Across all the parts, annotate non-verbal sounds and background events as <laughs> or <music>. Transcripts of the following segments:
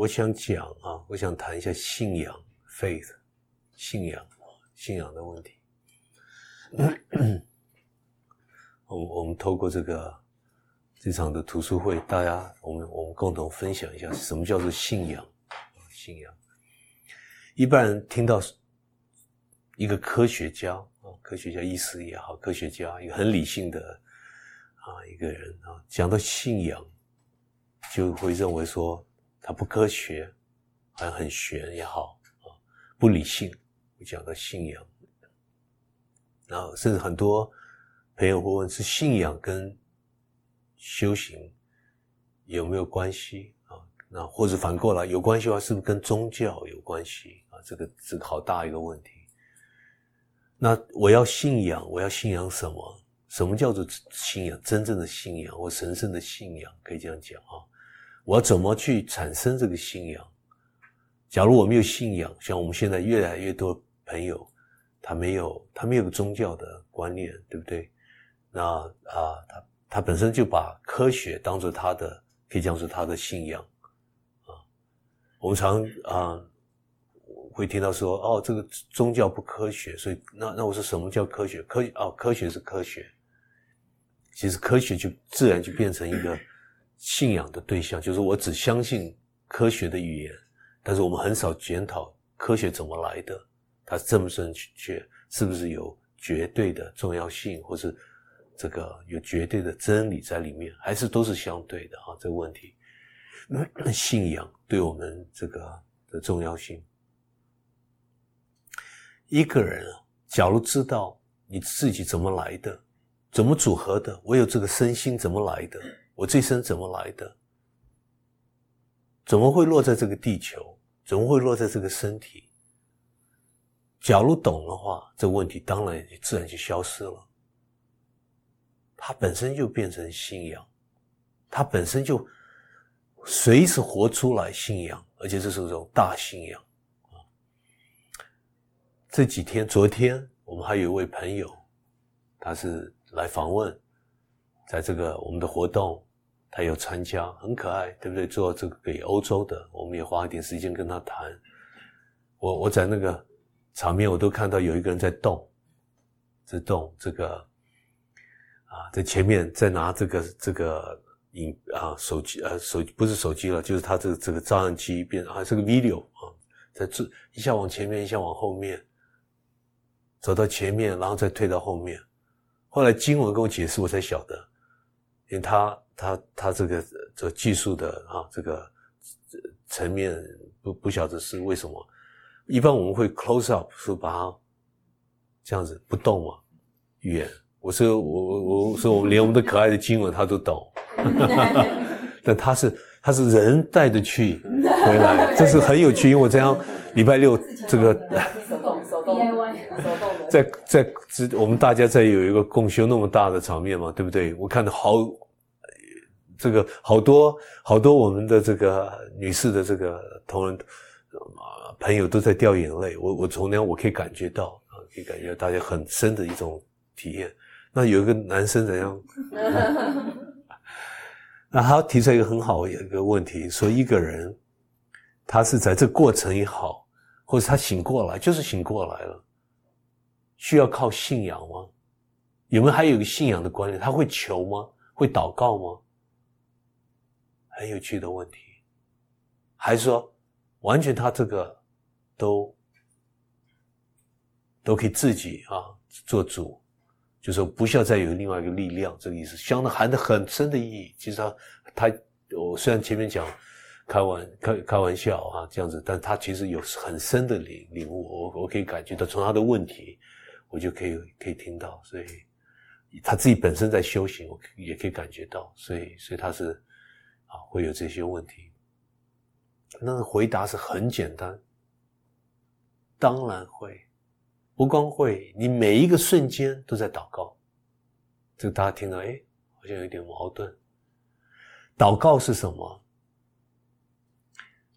我想讲啊，我想谈一下信仰 （faith），信仰，信仰的问题。<clears throat> 我我们透过这个这场的读书会，大家我们我们共同分享一下什么叫做信仰。信仰，一般人听到一个科学家啊，科学家意思也好，科学家一个很理性的啊一个人啊，讲到信仰，就会认为说不科学，好像很玄也好啊，不理性。我讲到信仰，然后甚至很多朋友会问：是信仰跟修行有没有关系啊？那或者反过来有关系的话，是不是跟宗教有关系啊？这个这个好大一个问题。那我要信仰，我要信仰什么？什么叫做信仰？真正的信仰或神圣的信仰，可以这样讲啊？我怎么去产生这个信仰？假如我没有信仰，像我们现在越来越多朋友，他没有他没有个宗教的观念，对不对？那啊，他他本身就把科学当做他的，可以讲是他的信仰啊。我们常啊会听到说哦，这个宗教不科学，所以那那我说什么叫科学？科哦，科学是科学。其实科学就自然就变成一个信仰的对象，就是我只相信科学的语言，但是我们很少检讨科学怎么来的，它正不正确，是不是有绝对的重要性，或是这个有绝对的真理在里面，还是都是相对的啊？这个问题。那 <clears throat> 信仰对我们这个的重要性。一个人啊，假如知道你自己怎么来的，怎么组合的，我有这个身心怎么来的，我这一生怎么来的，怎么会落在这个地球，怎么会落在这个身体？假如懂的话，这问题当然自然就消失了。它本身就变成信仰，它本身就。随时活出来信仰，而且这是一种大信仰啊！这几天，昨天我们还有一位朋友，他是来访问，在这个我们的活动，他有参加，很可爱，对不对？做这个给欧洲的，我们也花一点时间跟他谈。我我在那个场面，我都看到有一个人在动，在动这个啊，在前面在拿这个这个。影啊，手机呃，手不是手机了，就是他这个这个照相机变啊，是个 video 啊，在这一下往前面，一下往后面，走到前面，然后再退到后面。后来经文跟我解释，我才晓得，因为他他他这个这技术的啊，这个层面不不晓得是为什么。一般我们会 close up，是把它这样子不动嘛，远。我说我我我说我连我们的可爱的经文他都懂。<laughs> 但他是他是人带着去回来，这是很有趣。因为我这样礼拜六这个手动手动 DIY 手动的，<laughs> 在在我们大家在有一个共修那么大的场面嘛，对不对？我看到好这个好多好多我们的这个女士的这个同仁啊朋友都在掉眼泪。我我从那我可以感觉到啊，可以感觉到大家很深的一种体验。那有一个男生怎样？<laughs> 那他提出一个很好的一个问题，说一个人，他是在这过程也好，或者他醒过来，就是醒过来了，需要靠信仰吗？有没有还有一个信仰的观念？他会求吗？会祷告吗？很有趣的问题，还是说完全他这个都都可以自己啊做主？就说不需要再有另外一个力量，这个意思，相当含着很深的意义。其实他，他，我虽然前面讲开玩开开玩笑啊这样子，但他其实有很深的领领悟。我我可以感觉到，从他的问题，我就可以可以听到，所以他自己本身在修行，我也可以感觉到，所以所以他是啊会有这些问题。那个回答是很简单，当然会。不光会，你每一个瞬间都在祷告，这个大家听到，哎，好像有点矛盾。祷告是什么？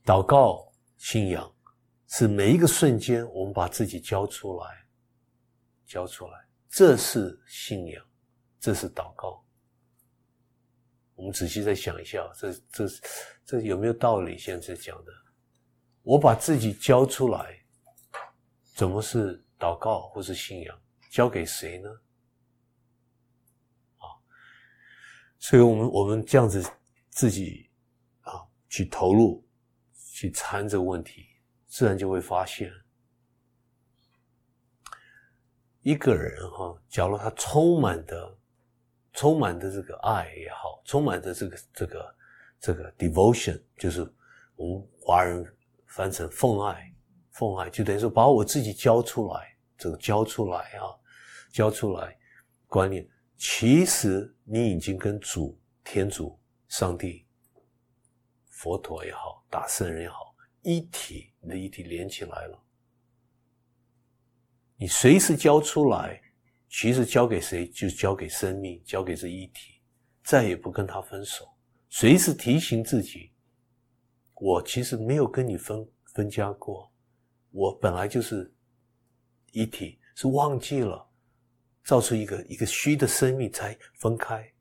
祷告信仰是每一个瞬间，我们把自己交出来，交出来，这是信仰，这是祷告。我们仔细再想一下，这这这有没有道理？现在讲的，我把自己交出来，怎么是祷告或是信仰？交给谁呢？啊，所以我们我们这样子自己啊去投入去参这个问题，自然就会发现，一个人哈，假如他充满的。充满的这个爱也好，充满的这个这个这个 devotion，就是我们华人翻成奉爱，奉爱就等于说把我自己交出来，这个交出来啊，交出来观念，其实你已经跟主、天主、上帝、佛陀也好，大圣人也好，一体，你的一体连起来了，你随时交出来。其实交给谁，就交给生命，交给这一体，再也不跟他分手。随时提醒自己，我其实没有跟你分分家过，我本来就是一体，是忘记了造出一个一个虚的生命才分开，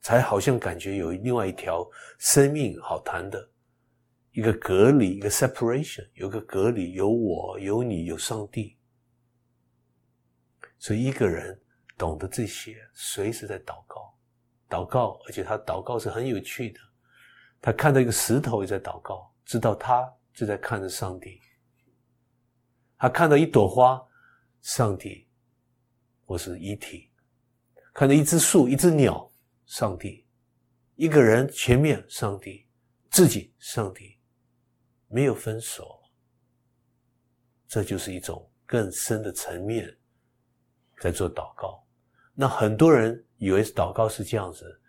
才好像感觉有另外一条生命好谈的，一个隔离，一个 separation，有个隔离，有我，有你，有上帝。所以一个人懂得这些，随时在祷告，祷告，而且他祷告是很有趣的。他看到一个石头也在祷告，知道他就在看着上帝。他看到一朵花，上帝，或是一体；看到一只树、一只鸟，上帝；一个人前面，上帝；自己，上帝，没有分手。这就是一种更深的层面。在做祷告，那很多人以为祷告是这样子：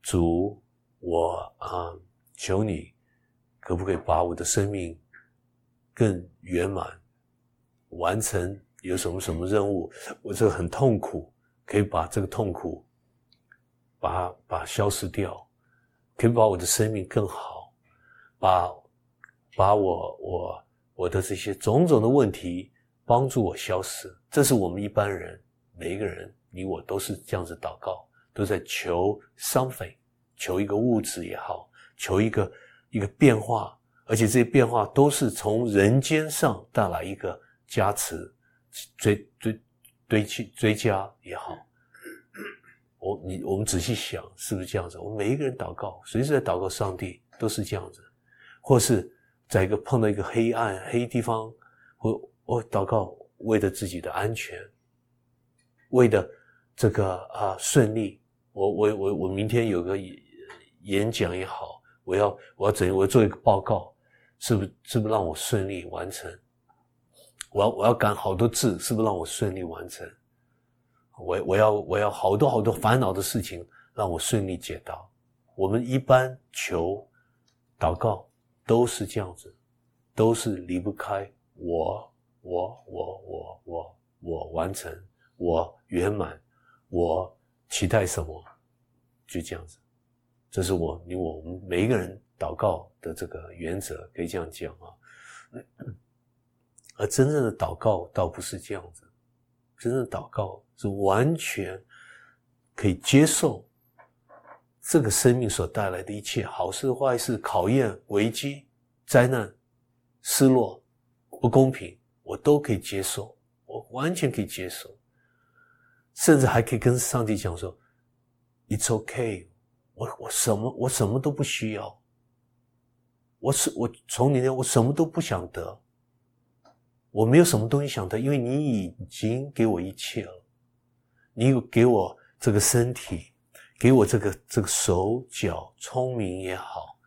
主，我啊，求你，可不可以把我的生命更圆满完成？有什么什么任务？我这个很痛苦，可以把这个痛苦把它把消失掉，可以把我的生命更好，把把我我我的这些种种的问题帮助我消失。这是我们一般人。每一个人，你我都是这样子祷告，都在求 something，求一个物质也好，求一个一个变化，而且这些变化都是从人间上带来一个加持，追追堆砌追加也好。我你我们仔细想，是不是这样子？我们每一个人祷告，随时在祷告上帝，都是这样子，或是在一个碰到一个黑暗黑地方，或我祷告为了自己的安全。为的这个啊顺利，我我我我明天有个演讲也好，我要我要怎我要做一个报告，是不是是不是让我顺利完成？我要我要赶好多字，是不是让我顺利完成？我我要我要好多好多烦恼的事情让我顺利解答。我们一般求祷告都是这样子，都是离不开我我我我我我完成。我圆满，我期待什么，就这样子。这是我你我们每一个人祷告的这个原则，可以这样讲啊。<coughs> 而真正的祷告倒不是这样子，真正的祷告是完全可以接受这个生命所带来的一切好事坏事、考验、危机、灾难、失落、不公平，我都可以接受，我完全可以接受。甚至还可以跟上帝讲说：“It's okay，我我什么我什么都不需要，我是我从你那我什么都不想得，我没有什么东西想得，因为你已经给我一切了，你有给我这个身体，给我这个这个手脚，聪明也好，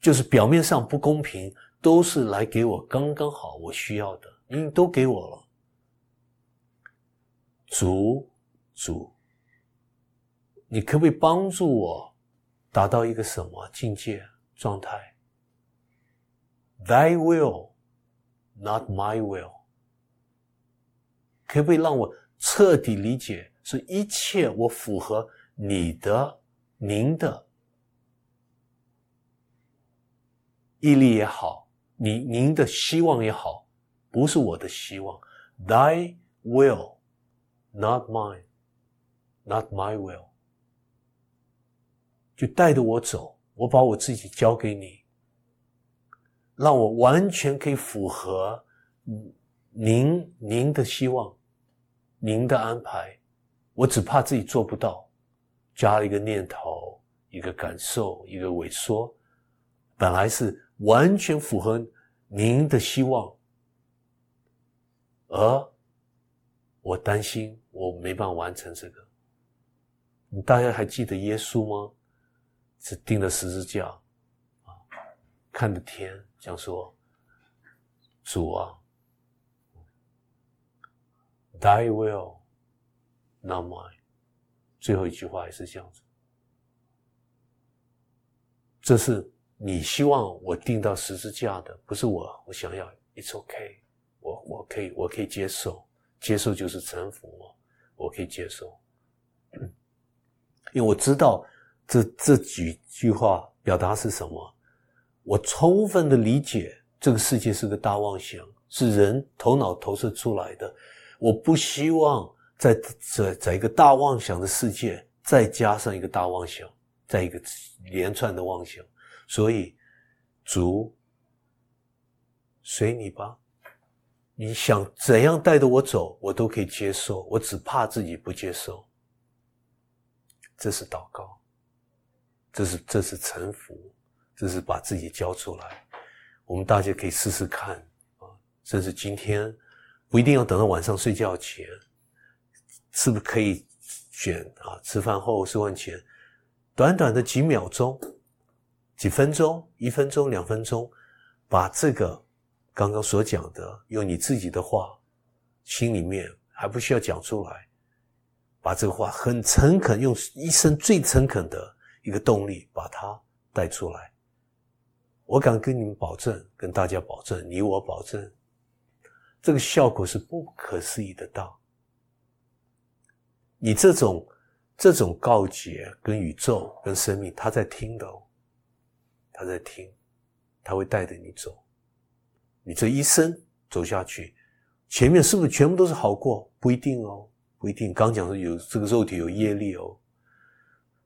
就是表面上不公平，都是来给我刚刚好我需要的，你都给我了，主。”主，你可不可以帮助我达到一个什么境界状态？Thy will, not my will。可不可以让我彻底理解，是一切我符合你的、您的毅力也好，您您的希望也好，不是我的希望。Thy will, not mine。Not my will，就带着我走，我把我自己交给你，让我完全可以符合您您的希望，您的安排。我只怕自己做不到，加了一个念头，一个感受，一个萎缩，本来是完全符合您的希望，而我担心我没办法完成这个。你大家还记得耶稣吗？是钉了十字架，啊，看着天，讲说：“主啊，Thy will。” Not mine。最后一句话也是这样子。这是你希望我钉到十字架的，不是我。我想要，It's OK，。我我可以，我可以接受。接受就是臣服嘛，我可以接受。因为我知道这这几句话表达是什么。我充分的理解这个世界是个大妄想，是人头脑投射出来的。我不希望。在在在一个大妄想的世界，再加上一个大妄想，在一个连串的妄想，所以主随你吧，你想怎样带着我走，我都可以接受，我只怕自己不接受。这是祷告，这是这是臣服，这是把自己交出来。我们大家可以试试看啊，甚至今天不一定要等到晚上睡觉前。是不是可以选啊？吃饭后、吃饭前，短短的几秒钟、几分钟、一分钟、两分钟，把这个刚刚所讲的，用你自己的话，心里面还不需要讲出来，把这个话很诚恳，用一生最诚恳的一个动力把它带出来。我敢跟你们保证，跟大家保证，你我保证，这个效果是不可思议的大。你这种这种告诫跟宇宙跟生命，他在听的哦，他在听，他会带着你走，你这一生走下去，前面是不是全部都是好过？不一定哦，不一定。刚讲说有这个肉体有业力哦，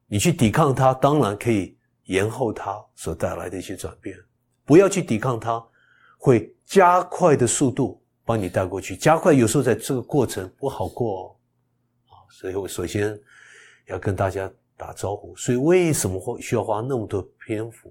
你去抵抗它，当然可以延后它所带来的一些转变。不要去抵抗它，会加快的速度帮你带过去，加快有时候在这个过程不好过哦。啊所以我首先要跟大家打招呼。所以为什么会需要花那么多篇幅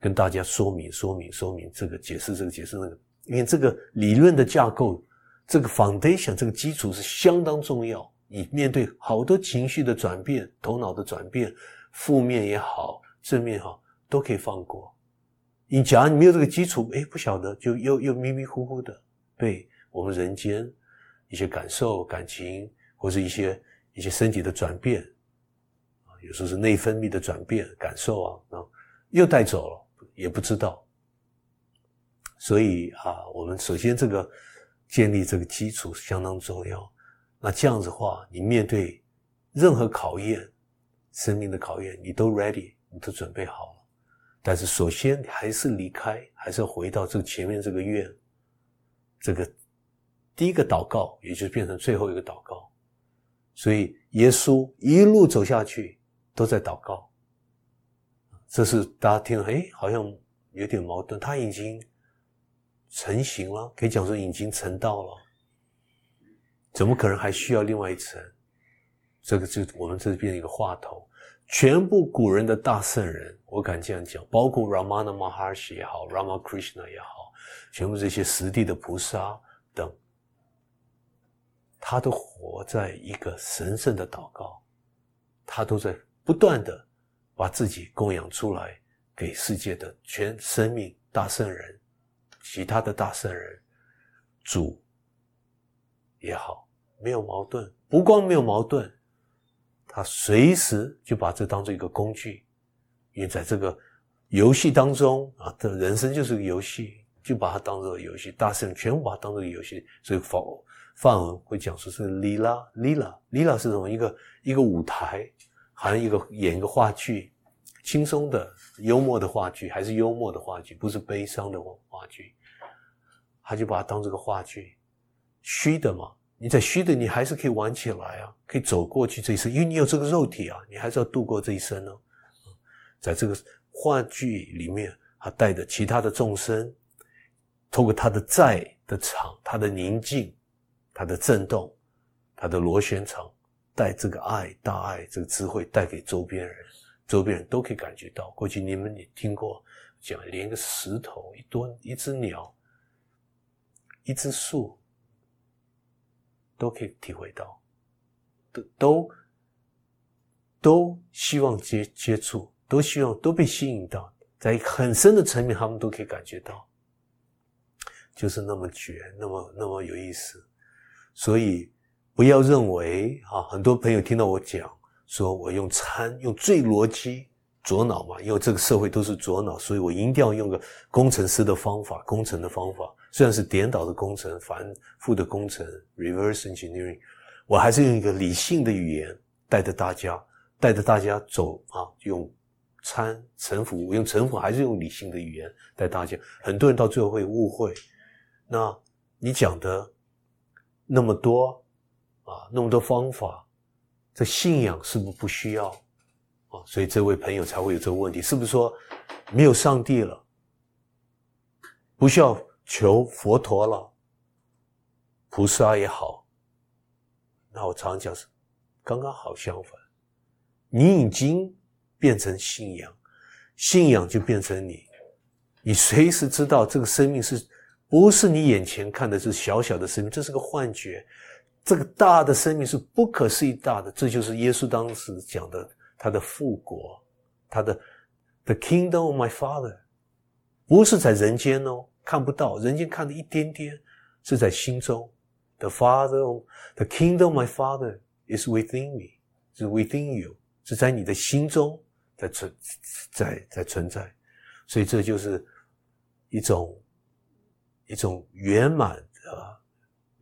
跟大家说明、说明、说明这个解释、这个解释那个？因为这个理论的架构，这个 foundation 这个基础是相当重要。你面对好多情绪的转变、头脑的转变，负面也好、正面也好，都可以放过。你假如你没有这个基础，哎，不晓得就又又迷迷糊糊的被我们人间一些感受、感情或是一些。一些身体的转变，啊，有时候是内分泌的转变感受啊，啊，又带走了，也不知道。所以啊，我们首先这个建立这个基础相当重要。那这样子的话，你面对任何考验，生命的考验，你都 ready，你都准备好了。但是首先还是离开，还是要回到这个前面这个愿，这个第一个祷告，也就变成最后一个祷告。所以耶稣一路走下去都在祷告，这是大家听，哎，好像有点矛盾。他已经成型了，可以讲说已经成道了，怎么可能还需要另外一层？这个就我们这边一个话头，全部古人的大圣人，我敢这样讲，包括 Ramana Maharshi 也好，Ramakrishna 也好，全部这些实地的菩萨等。他都活在一个神圣的祷告，他都在不断的把自己供养出来给世界的全生命大圣人，其他的大圣人，主也好，没有矛盾，不光没有矛盾，他随时就把这当做一个工具，因为在这个游戏当中啊，这人生就是个游戏，就把它当做游戏，大圣人全部把它当做游戏，所以否。范文会讲说是 lila，lila，lila 是什么？一个一个舞台，好像一个演一个话剧，轻松的、幽默的话剧，还是幽默的话剧，不是悲伤的剧。他就把它当这个话剧，虚的嘛。你在虚的，你还是可以玩起来啊，可以走过去这一生，因为你有这个肉体啊，你还是要度过这一生呢。在这个话剧里面，他带着其他的众生，透过他的在的场，他的宁静，他的震动，他的螺旋场，带这个爱、大爱、这个智慧带给周边人，周边人都可以感觉到。过去你们也听过讲，连个石头、一吨、一只鸟、一只树，都可以体会到，都都都希望接接触。都希望都被吸引到，在很深的层面，他们都可以感觉到，就是那么绝，那么那么有意思。所以不要认为啊，很多朋友听到我讲，说我用餐用最逻辑左脑嘛，因为这个社会都是左脑，所以我一定要用个工程师的方法，工程的方法，虽然是颠倒的工程，反复的工程，reverse engineering，我还是用一个理性的语言带着大家，带着大家走啊，用。参臣服，用臣服还是用理性的语言带大家？很多人到最后会误会。那你讲的那么多啊，那么多方法，这信仰是不是不需要所以这位朋友才会有这个问题：是不是说没有上帝了，不需要求佛陀了，菩萨也好？那我常讲是刚刚好相反，你已经。变成信仰，信仰就变成你。你随时知道这个生命是不是你眼前看的是小小的生命，这是个幻觉。这个大的生命是不可思议大的，这就是耶稣当时讲的他的复国，他的 The Kingdom of My Father，不是在人间哦，看不到，人间看的一点点，是在心中。The Father，The Kingdom of My Father is within me，是 within you，是在你的心中。在存在在存在，所以这就是一种一种圆满的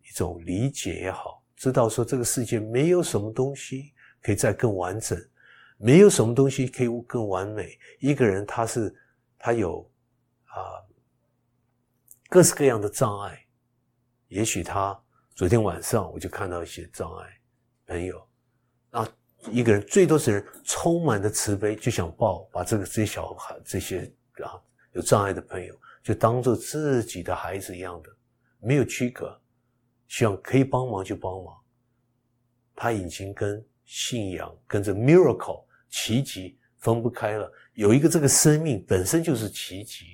一种理解也好，知道说这个世界没有什么东西可以再更完整，没有什么东西可以更完美。一个人他是他有啊各式各样的障碍，也许他昨天晚上我就看到一些障碍朋友啊。一个人最多是人充满的慈悲，就想抱把这个这些小孩这些啊有障碍的朋友，就当做自己的孩子一样的，没有区隔，希望可以帮忙就帮忙。他已经跟信仰、跟着 miracle 奇迹分不开了。有一个这个生命本身就是奇迹，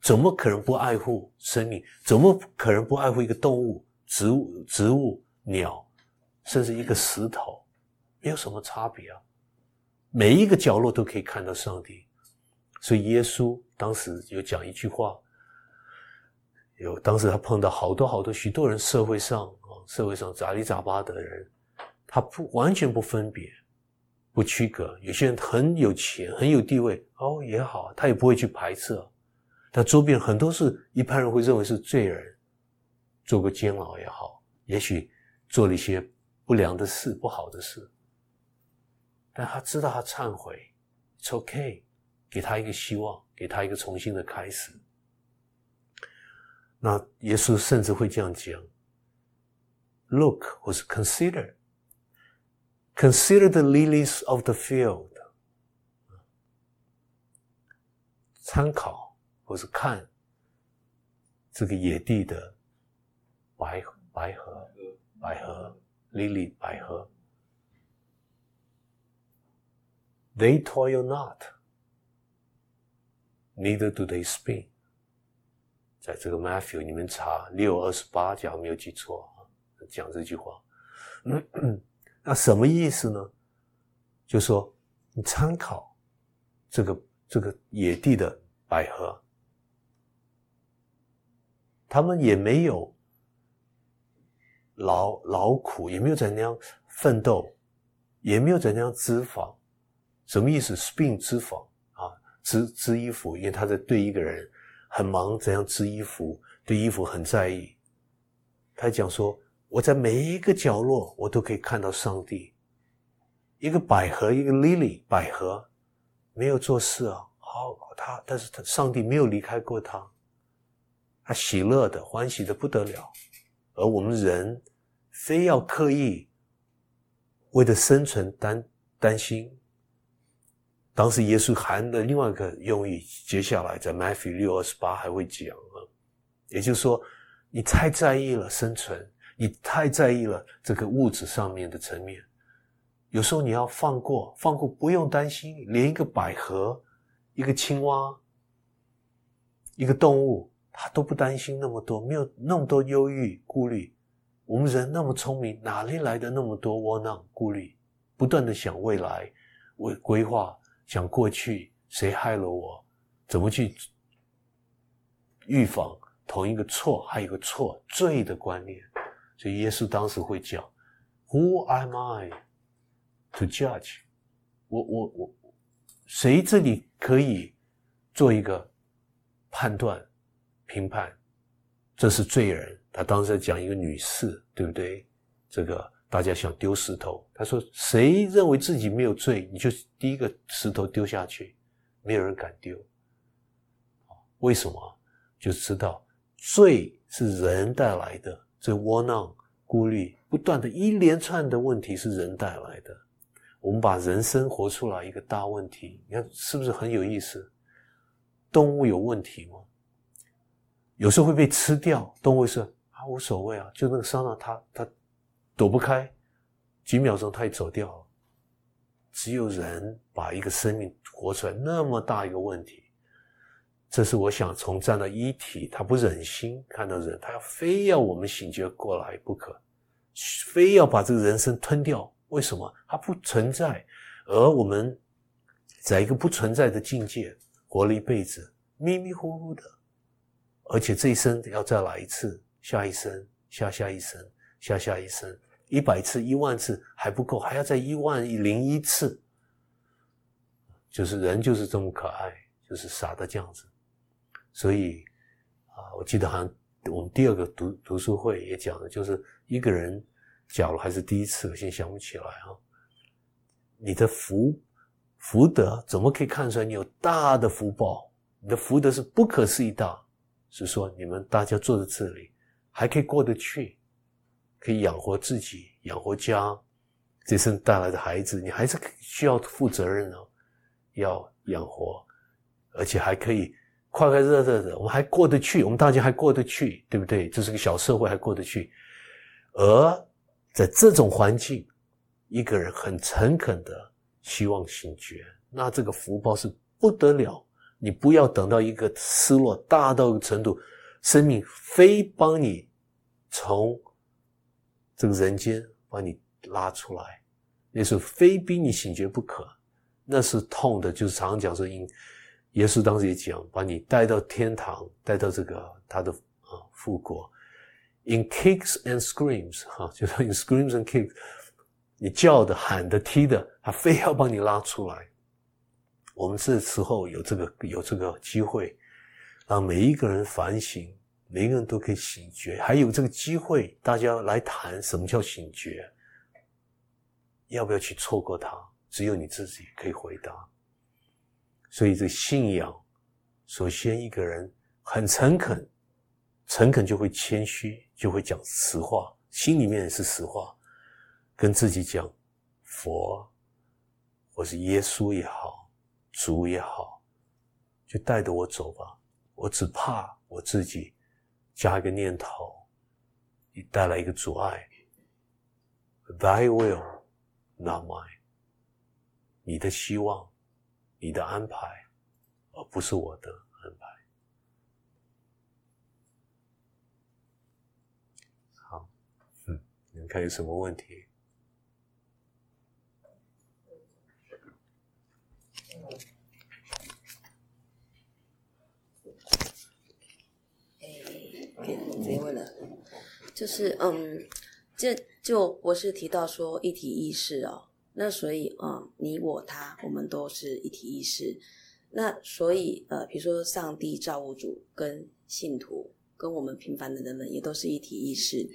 怎么可能不爱护生命？怎么可能不爱护一个动物、植物、植物、鸟，甚至一个石头？没有什么差别啊，每一个角落都可以看到上帝，所以耶稣当时有讲一句话，有当时他碰到好多好多许多人，社会上啊，社会上杂七杂八的人，他不完全不分别，不区隔，有些人很有钱很有地位哦也好，他也不会去排斥，但周边很多是一般人会认为是罪人，做过监牢也好，也许做了一些不良的事、不好的事。但他知道他忏悔，It's okay，给他一个希望，给他一个重新的开始。那耶稣甚至会这样讲：“Look，或是 Consider Consider，Consider the lilies of the field。”参考或是看这个野地的白白河，百合，lily 百合。They toil not, neither do they spin。在这个 Matthew，你们查六二十八讲没有记错啊，讲这句话。那什么意思呢？就说你参考这个这个野地的百合，他们也没有劳劳苦，也没有怎样奋斗，也没有怎样脂肪。什么意思？spin 织纺啊，织织衣服，因为他在对一个人很忙，怎样织衣服，对衣服很在意。他讲说，我在每一个角落，我都可以看到上帝。一个百合，一个 lily 百合，没有做事啊，好他，但是他上帝没有离开过他，他喜乐的，欢喜的不得了。而我们人非要刻意为了生存担担心。当时耶稣含的另外一个用意，接下来在 Matthew 六二十八还会讲啊，也就是说，你太在意了生存，你太在意了这个物质上面的层面，有时候你要放过，放过不用担心，连一个百合、一个青蛙、一个动物，它都不担心那么多，没有那么多忧郁顾虑。我们人那么聪明，哪里来的那么多窝囊顾虑？不断的想未来，为规划，想过去，谁害了我？怎么去预防同一个错？还有一个错罪的观念。所以耶稣当时会讲：“Who am I to judge？” 我我我，谁这里可以做一个判断、评判？这是罪人。他当时在讲一个女士，对不对？这个。大家想丢石头，他说：“谁认为自己没有罪，你就第一个石头丢下去，没有人敢丢。为什么？就知道罪是人带来的，这窝囊、孤立、不断的一连串的问题是人带来的。我们把人生活出来一个大问题，你看是不是很有意思？动物有问题吗？有时候会被吃掉，动物是啊无所谓啊，就那个伤到它，它。”躲不开，几秒钟他也走掉了。只有人把一个生命活出来，那么大一个问题，这是我想从站到一体，他不忍心看到人，他要非要我们醒觉过来不可，非要把这个人生吞掉。为什么？它不存在，而我们在一个不存在的境界活了一辈子，迷迷糊糊的，而且这一生要再来一次，下一生，下下一生。下下一生，一百次、一万次还不够，还要再一万零一次。就是人就是这么可爱，就是傻的这样子。所以啊，我记得好像我们第二个读读书会也讲了，就是一个人，假如还是第一次，我现在想不起来啊。你的福福德怎么可以看出来你有大的福报？你的福德是不可思议大，是说你们大家坐在这里还可以过得去。可以养活自己，养活家，这生带来的孩子，你还是需要负责任哦，要养活，而且还可以快快乐乐的，我们还过得去，我们大家还过得去，对不对？这是个小社会，还过得去。而在这种环境，一个人很诚恳的希望醒觉，那这个福报是不得了。你不要等到一个失落大到一个程度，生命非帮你从。这个人间把你拉出来，那是非逼你醒觉不可，那是痛的。就是常常讲说，因耶稣当时也讲，把你带到天堂，带到这个他的啊复国。In kicks and screams，哈，<laughs> 就是 in screams and kicks，你叫的、喊的、踢的，他非要把你拉出来。我们这时候有这个有这个机会，让每一个人反省。每一个人都可以醒觉，还有这个机会，大家来谈什么叫醒觉，要不要去错过它？只有你自己可以回答。所以，这信仰，首先一个人很诚恳，诚恳就会谦虚，就会讲实话，心里面也是实话，跟自己讲，佛，或是耶稣也好，主也好，就带着我走吧。我只怕我自己。加一个念头，你带来一个阻碍。Thy will, not mine。你的希望，你的安排，而不是我的安排。好，嗯，你们看有什么问题？没问了，就是嗯，这就博士提到说一体意识哦，那所以嗯，你我他，我们都是一体意识，那所以呃，比如说上帝造物主跟信徒跟我们平凡的人们也都是一体意识，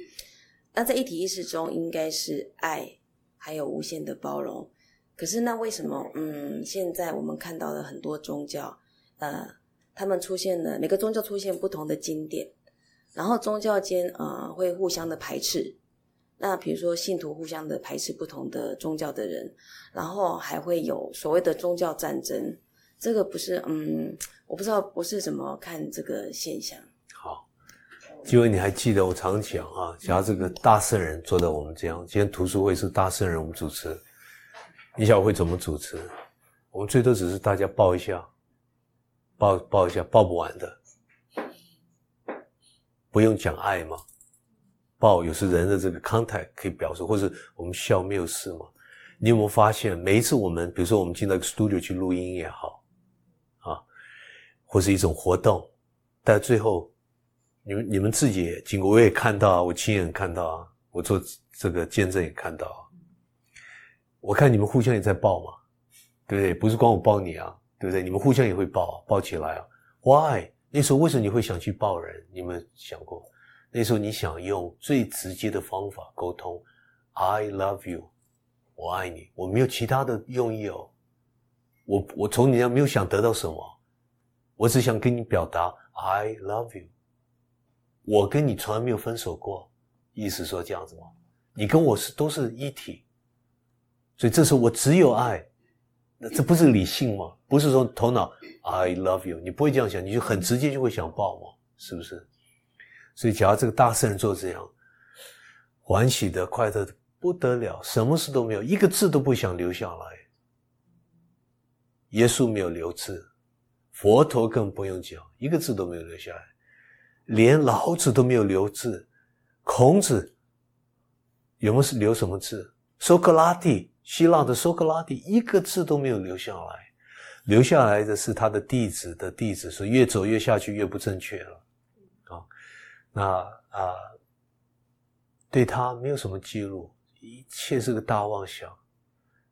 那在一体意识中应该是爱，还有无限的包容，可是那为什么嗯，现在我们看到了很多宗教，呃，他们出现了每个宗教出现不同的经典。然后宗教间呃会互相的排斥，那比如说信徒互相的排斥不同的宗教的人，然后还会有所谓的宗教战争，这个不是嗯，我不知道不是怎么看这个现象。好，因为你还记得我常讲啊，假如这个大圣人坐在我们这样，今天图书会是大圣人我们主持，你想会怎么主持？我们最多只是大家抱一下，抱抱一下，抱不完的，不用讲爱吗？抱有时人的这个 contact 可以表示，或是我们笑没有事嘛？你有没有发现，每一次我们，比如说我们进到一个 studio 去录音也好，啊，或是一种活动，但最后，你们你们自己经过，我也看到啊，我亲眼看到啊，我做这个见证也看到啊，我看你们互相也在抱嘛，对不对？不是光我抱你啊，对不对？你们互相也会抱，抱起来啊。Why？那时候为什么你会想去抱人？你们想过？那时候你想用最直接的方法沟通，I love you，我爱你，我没有其他的用意哦。我我从你那没有想得到什么，我只想跟你表达 I love you。我跟你从来没有分手过，意思说这样子吗？你跟我是都是一体，所以这时候我只有爱，那这不是理性吗？不是说头脑 I love you，你不会这样想，你就很直接就会想抱吗？是不是？所以，假如这个大圣人做这样，欢喜的、快乐的不得了，什么事都没有，一个字都不想留下来。耶稣没有留字，佛陀更不用讲，一个字都没有留下来，连老子都没有留字，孔子有没有留什么字？苏格拉底，希腊的苏格拉底，一个字都没有留下来，留下来的是他的弟子的弟子，所以越走越下去越不正确了。那啊，对他没有什么记录，一切是个大妄想，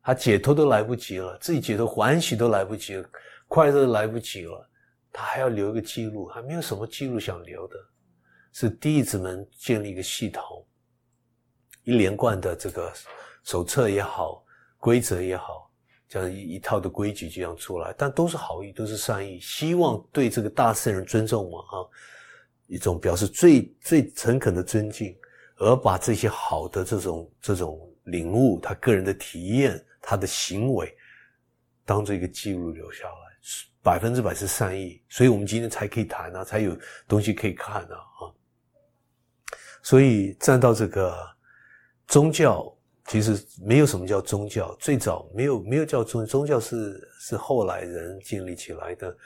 他解脱都来不及了，自己解脱欢喜都来不及了，快乐都来不及了，他还要留一个记录，还没有什么记录想留的，是弟子们建立一个系统，一连贯的这个手册也好，规则也好，这样一一套的规矩这样出来，但都是好意，都是善意，希望对这个大圣人尊重嘛，哈。一种表示最最诚恳的尊敬，而把这些好的这种这种领悟，他个人的体验，他的行为，当做一个记录留下来，百分之百是善意，所以我们今天才可以谈啊，才有东西可以看啊啊！所以站到这个宗教，其实没有什么叫宗教，最早没有没有叫宗宗教是是后来人建立起来的，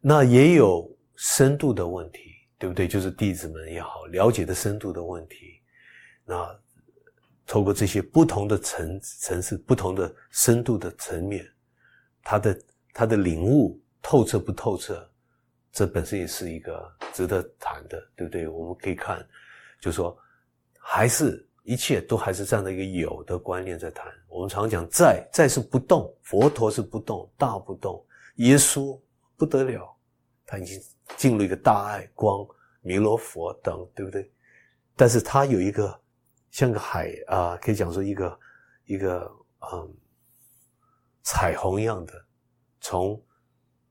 那也有深度的问题。对不对？就是弟子们也好，了解的深度的问题，那透过这些不同的层层次、不同的深度的层面，他的他的领悟透彻不透彻，这本身也是一个值得谈的，对不对？我们可以看，就说还是一切都还是站在一个有的观念在谈。我们常讲在在是不动，佛陀是不动，大不动，耶稣不得了，他已经。进入一个大爱光弥罗佛等，对不对？但是它有一个像个海啊，可以讲说一个一个嗯彩虹一样的，从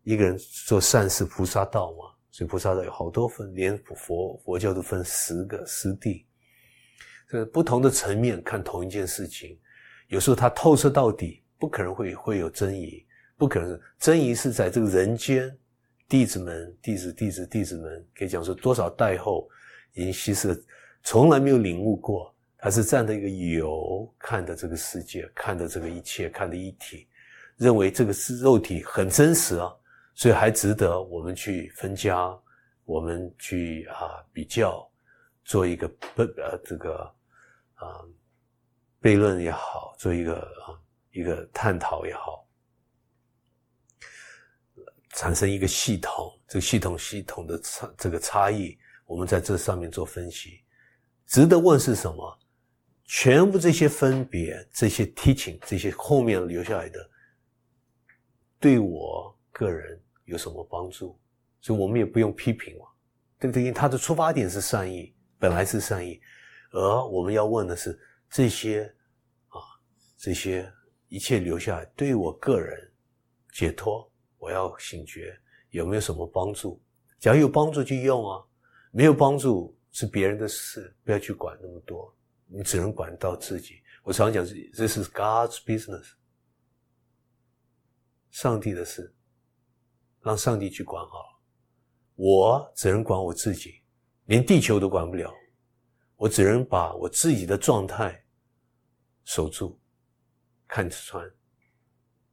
一个人做善事菩萨道嘛，所以菩萨道有好多分，连佛佛教都分十个十地，这不同的层面看同一件事情，有时候它透彻到底，不可能会会有争议，不可能争议是在这个人间。弟子们，弟子，弟子，弟子们，可以讲说多少代后已经稀释，从来没有领悟过，他是站在一个有看的这个世界，看的这个一切，看的一体，认为这个是肉体很真实啊，所以还值得我们去分家，我们去啊比较，做一个不呃这个啊悖论也好，做一个啊一个探讨也好。产生一个系统，这个系统系统的差这个差异，我们在这上面做分析。值得问是什么？全部这些分别，这些 teaching，这些后面留下来的，对我个人有什么帮助？所以我们也不用批评嘛，对不对？因为他的出发点是善意，本来是善意，而我们要问的是这些啊，这些一切留下来，对我个人解脱。我要醒觉，有没有什么帮助？假如有帮助就用啊，没有帮助是别人的事，不要去管那么多。你只能管到自己。我常讲是，This is God's business，上帝的事，让上帝去管好。我只能管我自己，连地球都管不了。我只能把我自己的状态守住，看穿，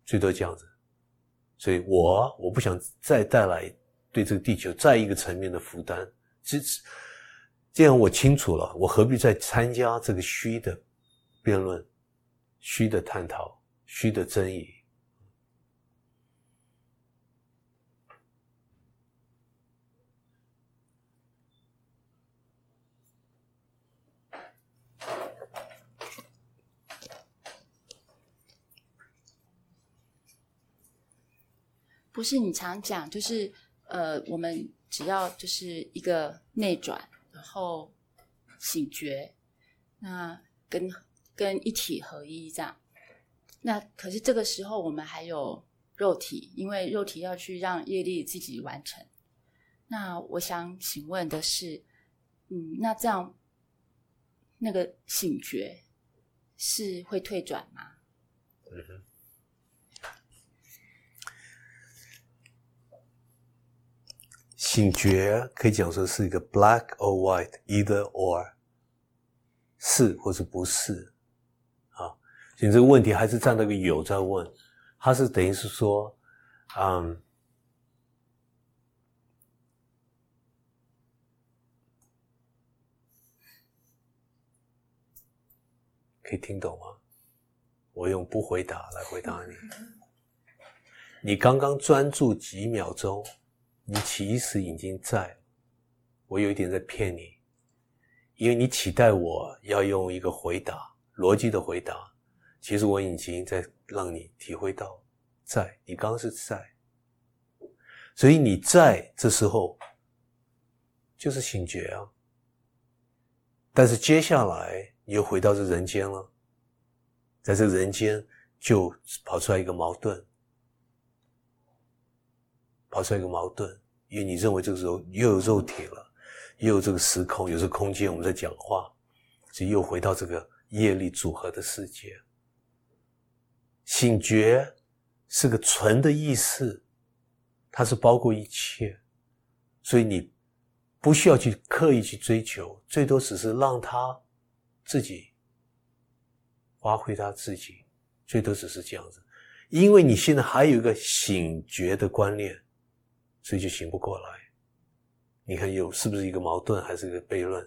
最多这样子。所以我我不想再带来对这个地球再一个层面的负担。这这样我清楚了，我何必再参加这个虚的辩论、虚的探讨、虚的争议？不是你常讲，就是呃，我们只要就是一个内转，然后醒觉，那跟跟一体合一这样。那可是这个时候我们还有肉体，因为肉体要去让业力自己完成。那我想请问的是，嗯，那这样那个醒觉是会退转吗？嗯哼。醒觉可以讲说是一个 black or white，either or，是或是不是，啊，你这个问题还是站那个有在问，他是等于是说，嗯，可以听懂吗？我用不回答来回答你，你刚刚专注几秒钟。你其实已经在，我有一点在骗你，因为你期待我要用一个回答逻辑的回答，其实我已经在让你体会到，在你刚刚是在，所以你在这时候就是醒觉啊，但是接下来你又回到这人间了，在这人间就跑出来一个矛盾。跑出来一个矛盾，因为你认为这个时候又有肉体了，又有这个时空，有这个空间，我们在讲话，所以又回到这个业力组合的世界。醒觉是个纯的意识，它是包括一切，所以你不需要去刻意去追求，最多只是让他自己发挥他自己，最多只是这样子，因为你现在还有一个醒觉的观念。所以就醒不过来，你看有是不是一个矛盾，还是一个悖论？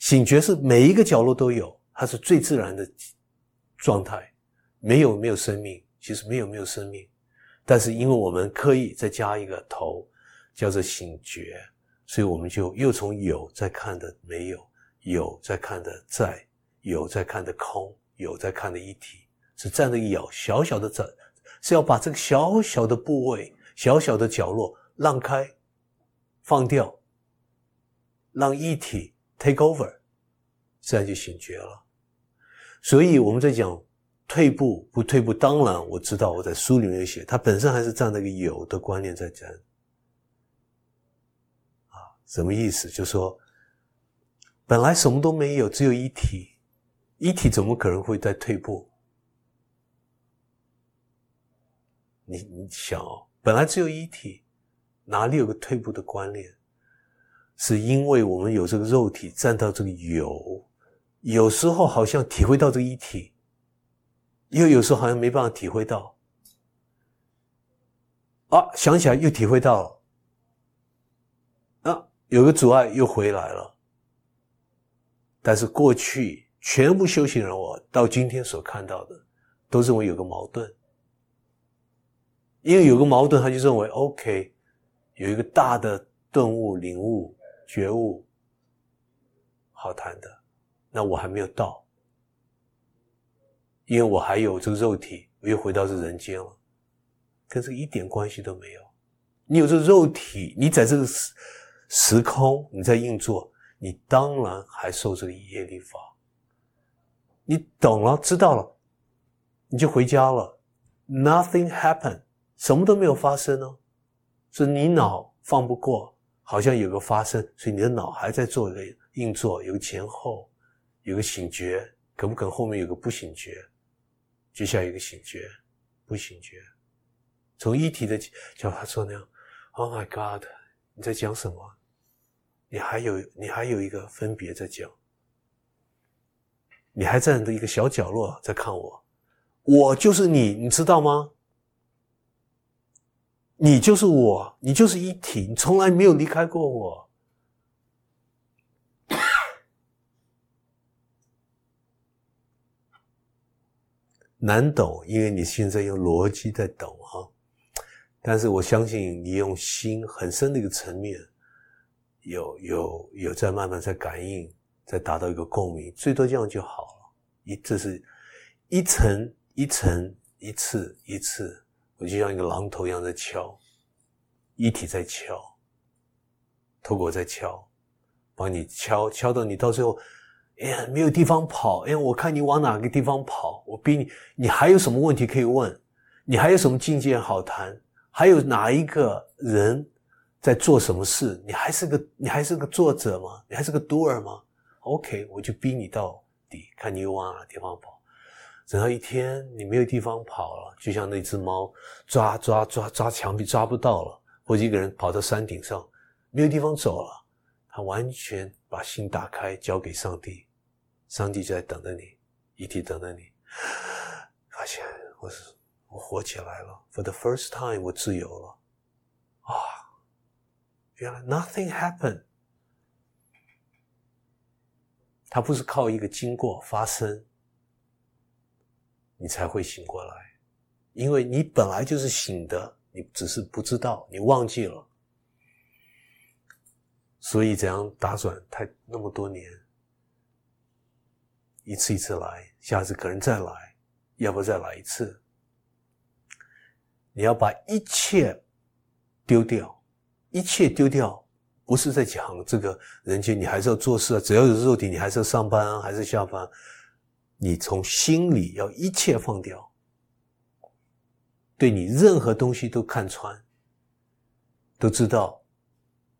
醒觉是每一个角落都有，它是最自然的状态，没有没有生命，其实没有没有生命，但是因为我们刻意再加一个头，叫做醒觉，所以我们就又从有在看的没有，有在看的在，有在看的空，有在看的一体，是这样的一有小小的这，是要把这个小小的部位。小小的角落让开，放掉，让一体 take over，这样就醒觉了。所以我们在讲退步不退步，当然我知道我在书里面写，它本身还是站在一个有的观念在讲。啊，什么意思？就说本来什么都没有，只有一体，一体怎么可能会在退步？你你想哦。本来只有一体，哪里有个退步的观念？是因为我们有这个肉体站到这个有，有时候好像体会到这个一体，又有时候好像没办法体会到。啊，想起来又体会到了，啊，有个阻碍又回来了。但是过去全部修行人，我到今天所看到的，都认为有个矛盾。因为有个矛盾，他就认为 OK，有一个大的顿悟、领悟、觉悟，好谈的。那我还没有到，因为我还有这个肉体，我又回到这人间了，跟这个一点关系都没有。你有这个肉体，你在这个时时空你在运作，你当然还受这个业力法。你懂了，知道了，你就回家了，Nothing happened。什么都没有发生哦，是你脑放不过，好像有个发生，所以你的脑还在做一个运作，有个前后，有个醒觉，可不可能后面有个不醒觉？接下来一个醒觉，不醒觉。从一体的叫他说那样，Oh my God，你在讲什么？你还有你还有一个分别在讲，你还站在一个小角落在看我，我就是你，你知道吗？你就是我，你就是一体，你从来没有离开过我。<coughs> 难懂，因为你现在用逻辑在懂啊，但是我相信你用心很深的一个层面，有有有在慢慢在感应，在达到一个共鸣，最多这样就好了。一这是一层一层一次一次。我就像一个榔头一样在敲，一体在敲，透过在敲，帮你敲敲到你到最后，哎呀没有地方跑，哎我看你往哪个地方跑，我逼你，你还有什么问题可以问？你还有什么境界好谈？还有哪一个人在做什么事？你还是个你还是个作者吗？你还是个 doer 吗？OK，我就逼你到底，看你往哪个地方跑。等到一天你没有地方跑了，就像那只猫抓抓抓抓墙壁抓不到了，或者一个人跑到山顶上没有地方走了，他完全把心打开交给上帝，上帝就在等着你，一体等着你。发现我是我活起来了，for the first time 我自由了啊！原来 nothing happened，它不是靠一个经过发生。你才会醒过来，因为你本来就是醒的，你只是不知道，你忘记了。所以怎样打转？太那么多年，一次一次来，下次可能再来，要不要再来一次？你要把一切丢掉，一切丢掉，不是在讲这个人间，你还是要做事啊，只要有肉体，你还是要上班，还是下班。你从心里要一切放掉，对你任何东西都看穿，都知道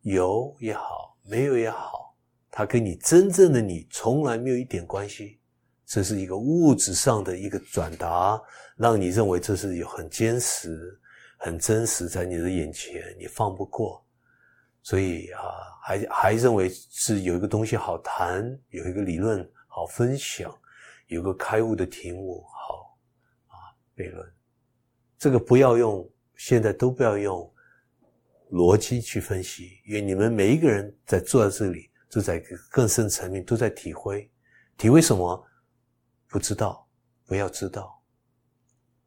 有也好，没有也好，它跟你真正的你从来没有一点关系。这是一个物质上的一个转达，让你认为这是有很坚实、很真实在你的眼前，你放不过，所以啊，还还认为是有一个东西好谈，有一个理论好分享。有个开悟的题目，好啊，悖论，这个不要用，现在都不要用逻辑去分析，因为你们每一个人在坐在这里，都在更深层面都在体会，体会什么？不知道，不要知道，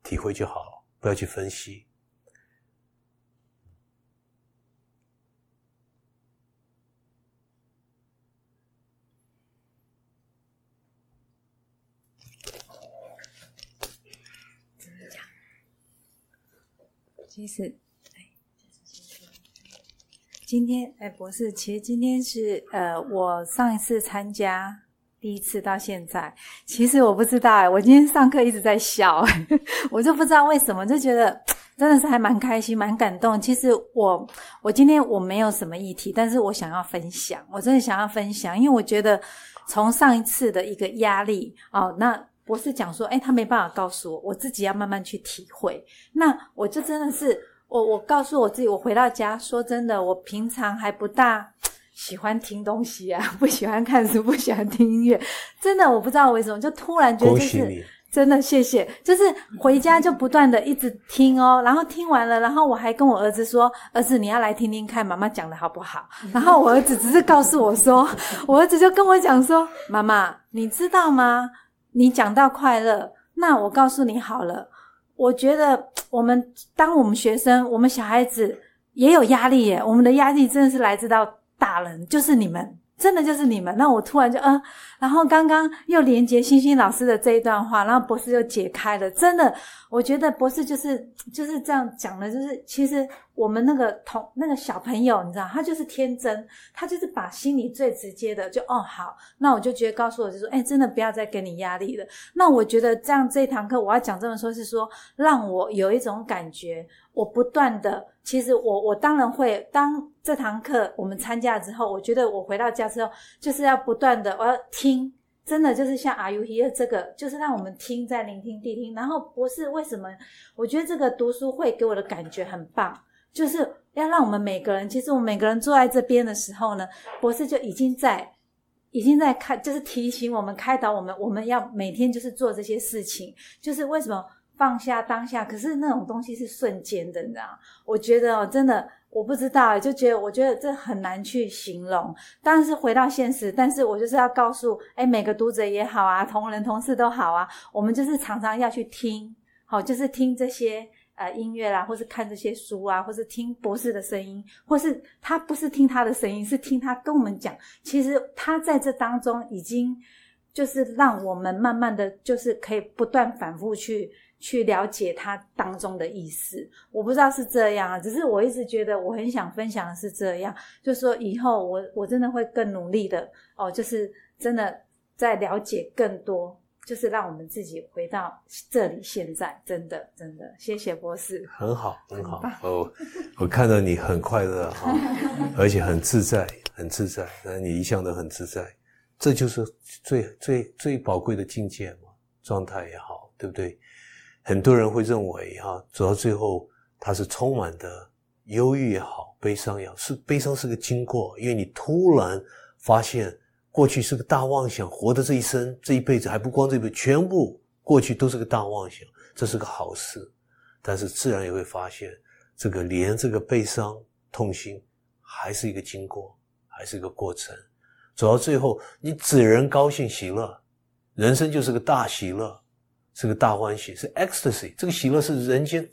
体会就好了，不要去分析。其实，今天哎，博士，其实今天是呃，我上一次参加第一次到现在，其实我不知道哎，我今天上课一直在笑，<laughs> 我就不知道为什么，就觉得真的是还蛮开心、蛮感动。其实我我今天我没有什么议题，但是我想要分享，我真的想要分享，因为我觉得从上一次的一个压力哦，那。博士讲说，哎，他没办法告诉我，我自己要慢慢去体会。那我就真的是，我我告诉我自己，我回到家，说真的，我平常还不大喜欢听东西啊，<laughs> 不喜欢看书，不喜欢听音乐，真的我不知道为什么，就突然觉得就是真的，谢谢，就是回家就不断的一直听哦，然后听完了，然后我还跟我儿子说，儿子你要来听听看妈妈讲的好不好？然后我儿子只是告诉我说，我儿子就跟我讲说，妈妈你知道吗？你讲到快乐，那我告诉你好了，我觉得我们当我们学生，我们小孩子也有压力耶。我们的压力真的是来自到大人，就是你们。真的就是你们，那我突然就嗯，然后刚刚又连接星星老师的这一段话，然后博士又解开了。真的，我觉得博士就是就是这样讲的，就是其实我们那个同那个小朋友，你知道，他就是天真，他就是把心里最直接的就哦好，那我就觉得告诉我就说，哎，真的不要再给你压力了。那我觉得这样这一堂课我要讲这么说，是说让我有一种感觉。我不断的，其实我我当然会，当这堂课我们参加之后，我觉得我回到家之后，就是要不断的，我要听真的就是像 Are you here 这个，就是让我们听，在聆听谛听。然后博士为什么？我觉得这个读书会给我的感觉很棒，就是要让我们每个人，其实我们每个人坐在这边的时候呢，博士就已经在。已经在开，就是提醒我们、开导我们，我们要每天就是做这些事情。就是为什么放下当下？可是那种东西是瞬间的，你知道？我觉得哦，真的我不知道，就觉得我觉得这很难去形容。但是回到现实，但是我就是要告诉，哎，每个读者也好啊，同仁同事都好啊，我们就是常常要去听，好，就是听这些。呃，音乐啦，或是看这些书啊，或是听博士的声音，或是他不是听他的声音，是听他跟我们讲。其实他在这当中已经就是让我们慢慢的就是可以不断反复去去了解它当中的意思。我不知道是这样啊，只是我一直觉得我很想分享的是这样，就是说以后我我真的会更努力的哦，就是真的在了解更多。就是让我们自己回到这里，现在真的真的，谢谢博士，很好很好哦，我看到你很快乐哈，<laughs> 而且很自在，很自在，那你一向都很自在，这就是最最最宝贵的境界嘛，状态也好，对不对？很多人会认为哈，走到最后他是充满的忧郁也好，悲伤也好，是悲伤是个经过，因为你突然发现。过去是个大妄想，活的这一生、这一辈子还不光这一辈子，全部过去都是个大妄想，这是个好事。但是自然也会发现，这个连这个悲伤、痛心，还是一个经过，还是一个过程。走到最后，你只能高兴喜乐，人生就是个大喜乐，是个大欢喜，是 ecstasy。这个喜乐是人间，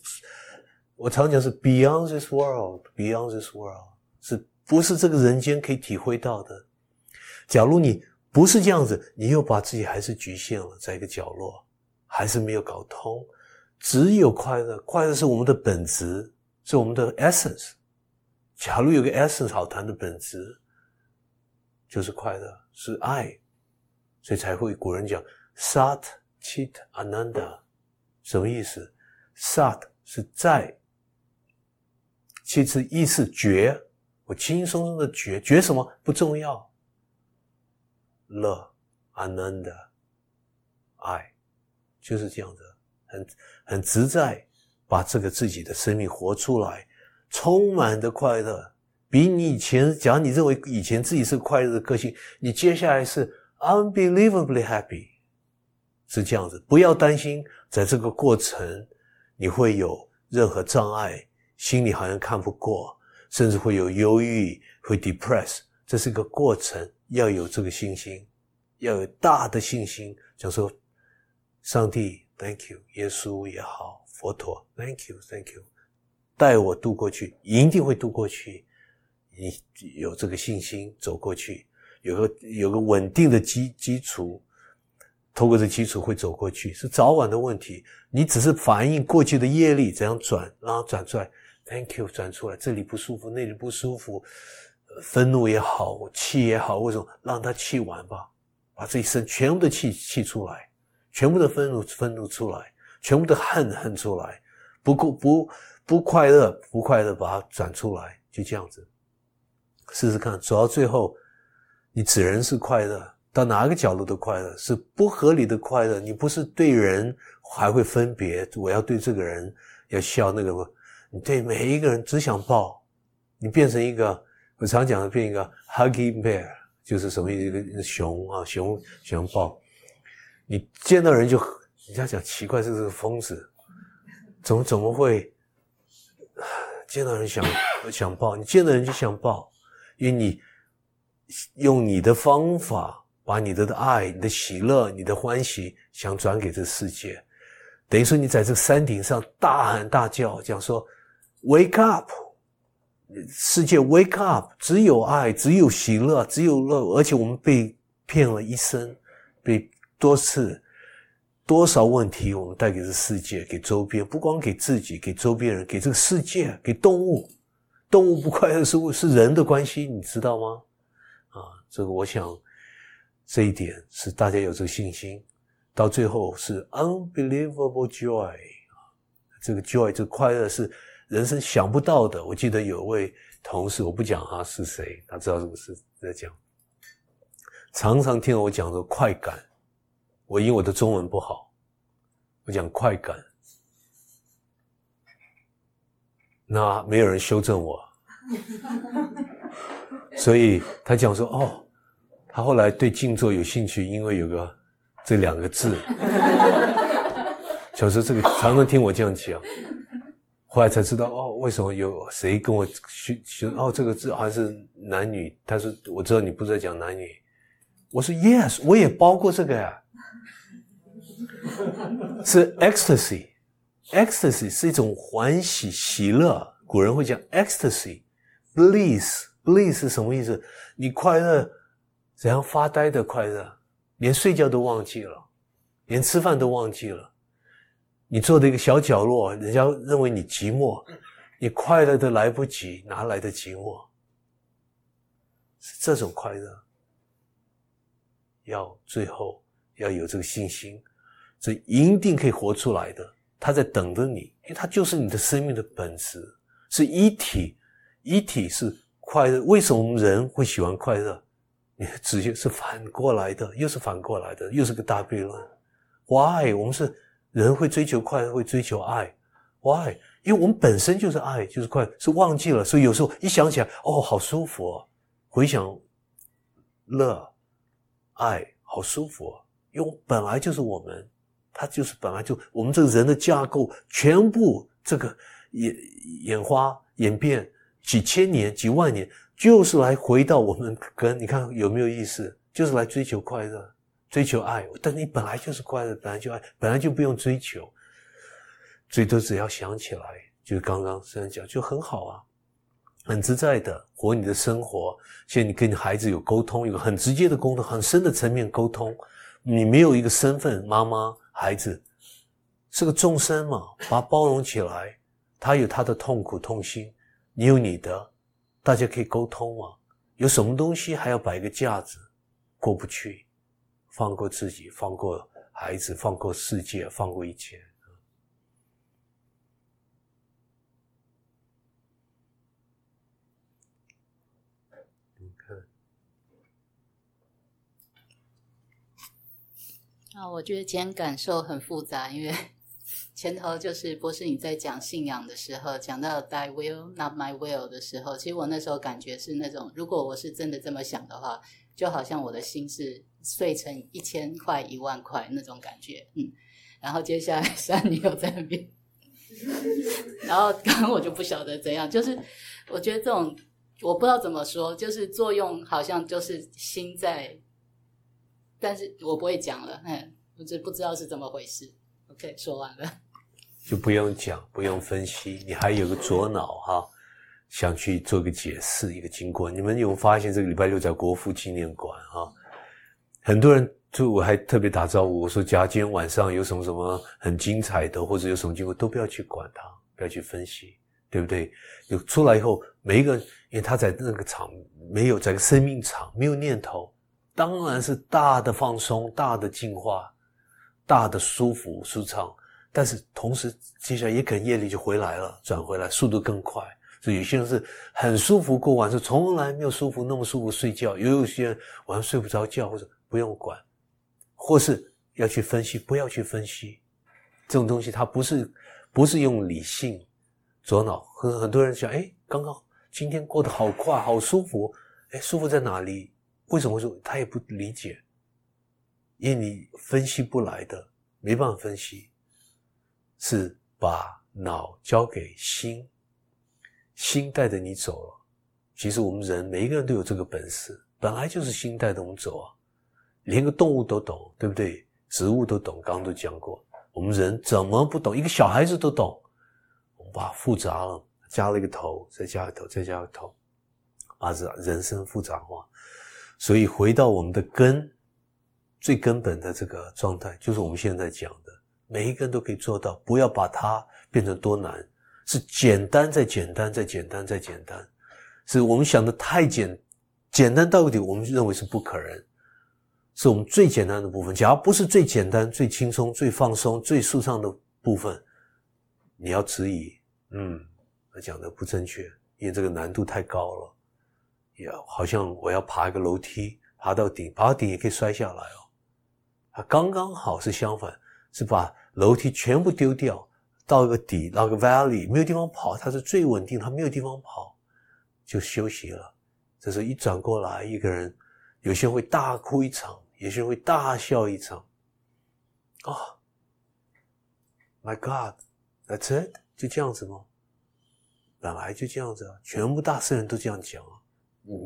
我常讲是 beyond this world，beyond this world，是不是这个人间可以体会到的？假如你不是这样子，你又把自己还是局限了在一个角落，还是没有搞通。只有快乐，快乐是我们的本质，是我们的 essence。假如有个 essence 好谈的本质，就是快乐，是爱，所以才会古人讲 “sat chit ananda”，什么意思？“sat” 是在，其次意思觉，我轻轻松松的觉，觉什么不重要。乐，ananda，爱，就是这样子，很很自在，把这个自己的生命活出来，充满的快乐，比你以前，假如你认为以前自己是快乐的个性，你接下来是 unbelievably happy，是这样子，不要担心，在这个过程你会有任何障碍，心里好像看不过，甚至会有忧郁，会 depress，这是个过程。要有这个信心，要有大的信心，讲说，上帝，Thank you，耶稣也好，佛陀，Thank you，Thank you，带我渡过去，一定会渡过去。你有这个信心走过去，有个有个稳定的基基础，透过这基础会走过去，是早晚的问题。你只是反映过去的业力怎样转，然后转出来，Thank you，转出来，这里不舒服，那里不舒服。愤怒也好，气也好，为什么让他气完吧？把这一生全部的气气出来，全部的愤怒愤怒出来，全部的恨恨出来，不不不不快乐不快乐，把它转出来，就这样子。试试看，走到最后，你只能是快乐，到哪个角落都快乐，是不合理的快乐。你不是对人还会分别，我要对这个人要笑那个，你对每一个人只想抱，你变成一个。我常讲的变一个 hugging bear，就是什么意思？一个熊啊，熊熊抱。你见到人就，人家讲奇怪，这是个疯子，怎么怎么会见到人想想抱？你见到人就想抱，因为你用你的方法把你的爱、你的喜乐、你的欢喜想转给这世界，等于说你在这山顶上大喊大叫，讲说 “wake up”。世界 wake up，只有爱，只有喜乐，只有乐，而且我们被骗了一生，被多次多少问题，我们带给这世界，给周边，不光给自己，给周边人，给这个世界，给动物，动物不快 <laughs> 乐是是人的关系，你知道吗？啊，这个我想这一点是大家有这个信心，到最后是 unbelievable joy 啊，这个 joy 这个快乐是。人生想不到的，我记得有位同事，我不讲他是谁，他知道这个事在讲。常常听我讲说快感，我因为我的中文不好，我讲快感，那没有人修正我，<laughs> 所以他讲说哦，他后来对静坐有兴趣，因为有个这两个字。小时候这个常常听我这样讲，后来才知道哦，为什么有谁跟我学学哦这个字好像是男女，他说我知道你不是在讲男女，我说 yes，我也包括这个呀，是 ecstasy，ecstasy 是一种欢喜喜乐，古人会讲 ecstasy，bliss，bliss 是什么意思？你快乐怎样发呆的快乐，连睡觉都忘记了，连吃饭都忘记了。你坐的一个小角落，人家认为你寂寞，你快乐的来不及，哪来的寂寞？是这种快乐，要最后要有这个信心，这一定可以活出来的。他在等着你，因为他就是你的生命的本质，是一体，一体是快乐。为什么人会喜欢快乐？你直接是反过来的，又是反过来的，又是个大悖论。Why？我们是。人会追求快乐，会追求爱，Why？因为我们本身就是爱，就是快，是忘记了，所以有时候一想起来，哦，好舒服哦，回想乐爱，好舒服哦，因为本来就是我们，它就是本来就我们这个人的架构，全部这个演演化演变几千年、几万年，就是来回到我们跟你看有没有意思，就是来追求快乐。追求爱，但你本来就是快乐，本来就爱，本来就不用追求，最多只要想起来，就刚刚虽然讲就很好啊，很自在的活你的生活。现在你跟你孩子有沟通，有个很直接的沟通，很深的层面沟通。你没有一个身份，妈妈、孩子是个众生嘛，把他包容起来，他有他的痛苦痛心，你有你的，大家可以沟通啊。有什么东西还要摆个架子，过不去。放过自己，放过孩子，放过世界，放过一切。你看，啊，我觉得今天感受很复杂，因为前头就是博士你在讲信仰的时候，讲到 “Thy will, not my will” 的时候，其实我那时候感觉是那种，如果我是真的这么想的话，就好像我的心是。碎成一千块、一万块那种感觉，嗯，然后接下来三女友在那边，然后刚刚我就不晓得怎样，就是我觉得这种我不知道怎么说，就是作用好像就是心在，但是我不会讲了，嗯，我就不知道是怎么回事。OK，说完了，就不用讲，不用分析，你还有个左脑哈，想去做个解释，一个经过。你们有发现这个礼拜六在国父纪念馆哈？很多人就我还特别打招呼，我说：假如今天晚上有什么什么很精彩的，或者有什么经过，都不要去管它，不要去分析，对不对？有出来以后，每一个，因为他在那个场没有在生命场，没有念头，当然是大的放松，大的进化，大的舒服舒畅。但是同时，接下来也可能夜里就回来了，转回来速度更快。所以有些人是很舒服过晚，是从来没有舒服那么舒服睡觉。也有些人晚上睡不着觉，或者。不用管，或是要去分析，不要去分析，这种东西它不是不是用理性左脑。很很多人想，哎，刚刚今天过得好快，好舒服，哎，舒服在哪里？为什么说他也不理解？因为你分析不来的，没办法分析，是把脑交给心，心带着你走了。其实我们人每一个人都有这个本事，本来就是心带着我们走啊。连个动物都懂，对不对？植物都懂，刚刚都讲过。我们人怎么不懂？一个小孩子都懂。我们把复杂了，加了一个头，再加个头，再加个头，把这人生复杂化。所以回到我们的根，最根本的这个状态，就是我们现在讲的，每一个人都可以做到，不要把它变成多难，是简单再简单再简单再简单，是我们想的太简简单到底，我们认为是不可能。是我们最简单的部分。假如不是最简单、最轻松、最放松、最舒畅的部分，你要质疑，嗯，他讲的不正确，因为这个难度太高了。也好像我要爬一个楼梯，爬到顶，爬到顶也可以摔下来哦。他刚刚好是相反，是把楼梯全部丢掉，到一个底，到个 valley，没有地方跑，他是最稳定，他没有地方跑，就休息了。这时候一转过来，一个人，有些人会大哭一场，有些人会大笑一场。啊，My God，That's it，就这样子吗？本来就这样子啊，全部大圣人都这样讲啊，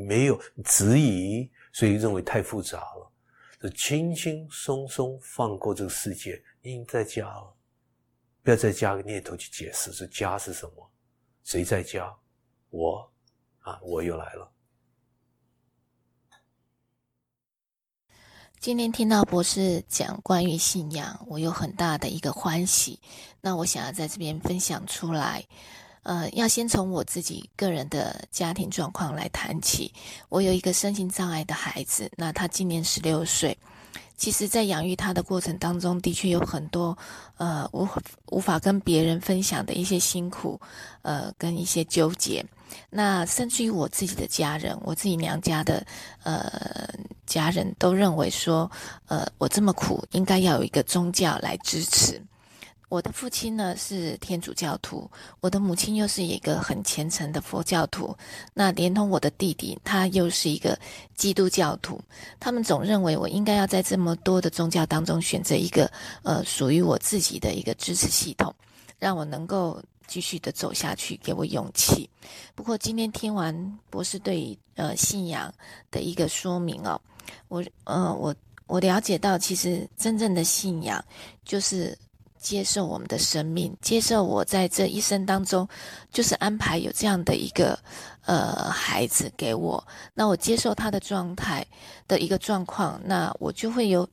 没有质疑，所以认为太复杂了，就轻轻松松放过这个世界，应在加了，不要再加个念头去解释这家是什么，谁在家？我啊，我又来了。今天听到博士讲关于信仰，我有很大的一个欢喜。那我想要在这边分享出来。呃，要先从我自己个人的家庭状况来谈起。我有一个身心障碍的孩子，那他今年十六岁。其实，在养育他的过程当中，的确有很多呃无无法跟别人分享的一些辛苦，呃，跟一些纠结。那甚至于我自己的家人，我自己娘家的呃家人都认为说，呃，我这么苦，应该要有一个宗教来支持。我的父亲呢是天主教徒，我的母亲又是一个很虔诚的佛教徒，那连同我的弟弟，他又是一个基督教徒。他们总认为我应该要在这么多的宗教当中选择一个呃属于我自己的一个支持系统，让我能够继续的走下去，给我勇气。不过今天听完博士对呃信仰的一个说明哦，我呃我我了解到，其实真正的信仰就是。接受我们的生命，接受我在这一生当中，就是安排有这样的一个呃孩子给我。那我接受他的状态的一个状况，那我就会有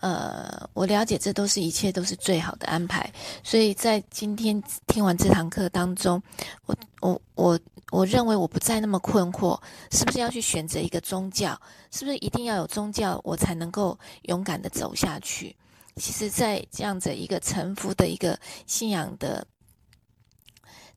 呃，我了解这都是一切都是最好的安排。所以在今天听完这堂课当中，我我我我认为我不再那么困惑，是不是要去选择一个宗教？是不是一定要有宗教，我才能够勇敢的走下去？其实，在这样子一个臣服的一个信仰的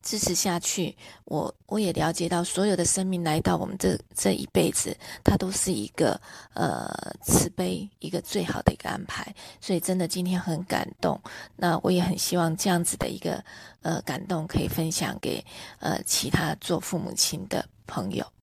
支持下去，我我也了解到，所有的生命来到我们这这一辈子，它都是一个呃慈悲，一个最好的一个安排。所以，真的今天很感动。那我也很希望这样子的一个呃感动，可以分享给呃其他做父母亲的朋友。